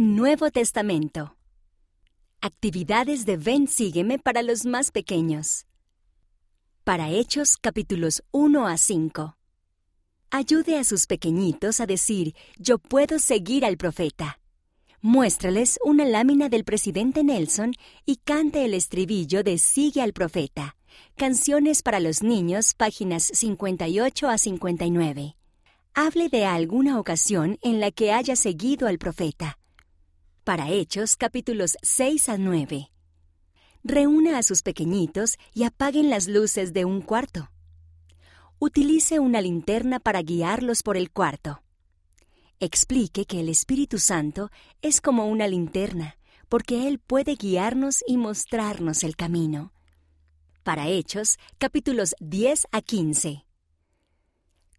Nuevo Testamento. Actividades de Ven Sígueme para los más pequeños. Para Hechos capítulos 1 a 5. Ayude a sus pequeñitos a decir, yo puedo seguir al profeta. Muéstrales una lámina del presidente Nelson y cante el estribillo de Sigue al profeta. Canciones para los niños, páginas 58 a 59. Hable de alguna ocasión en la que haya seguido al profeta. Para Hechos capítulos 6 a 9. Reúna a sus pequeñitos y apaguen las luces de un cuarto. Utilice una linterna para guiarlos por el cuarto. Explique que el Espíritu Santo es como una linterna, porque Él puede guiarnos y mostrarnos el camino. Para Hechos, capítulos 10 a 15.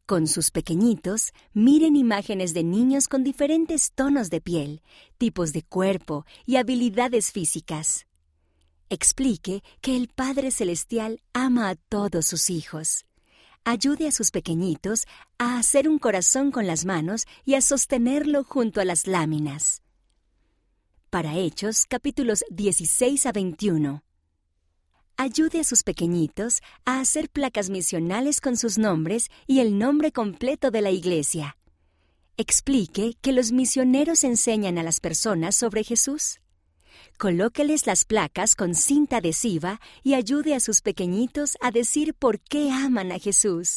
Con sus pequeñitos, miren imágenes de niños con diferentes tonos de piel, tipos de cuerpo y habilidades físicas. Explique que el Padre Celestial ama a todos sus hijos. Ayude a sus pequeñitos a hacer un corazón con las manos y a sostenerlo junto a las láminas. Para Hechos, capítulos 16 a 21 ayude a sus pequeñitos a hacer placas misionales con sus nombres y el nombre completo de la iglesia. Explique que los misioneros enseñan a las personas sobre Jesús. Colóqueles las placas con cinta adhesiva y ayude a sus pequeñitos a decir por qué aman a Jesús.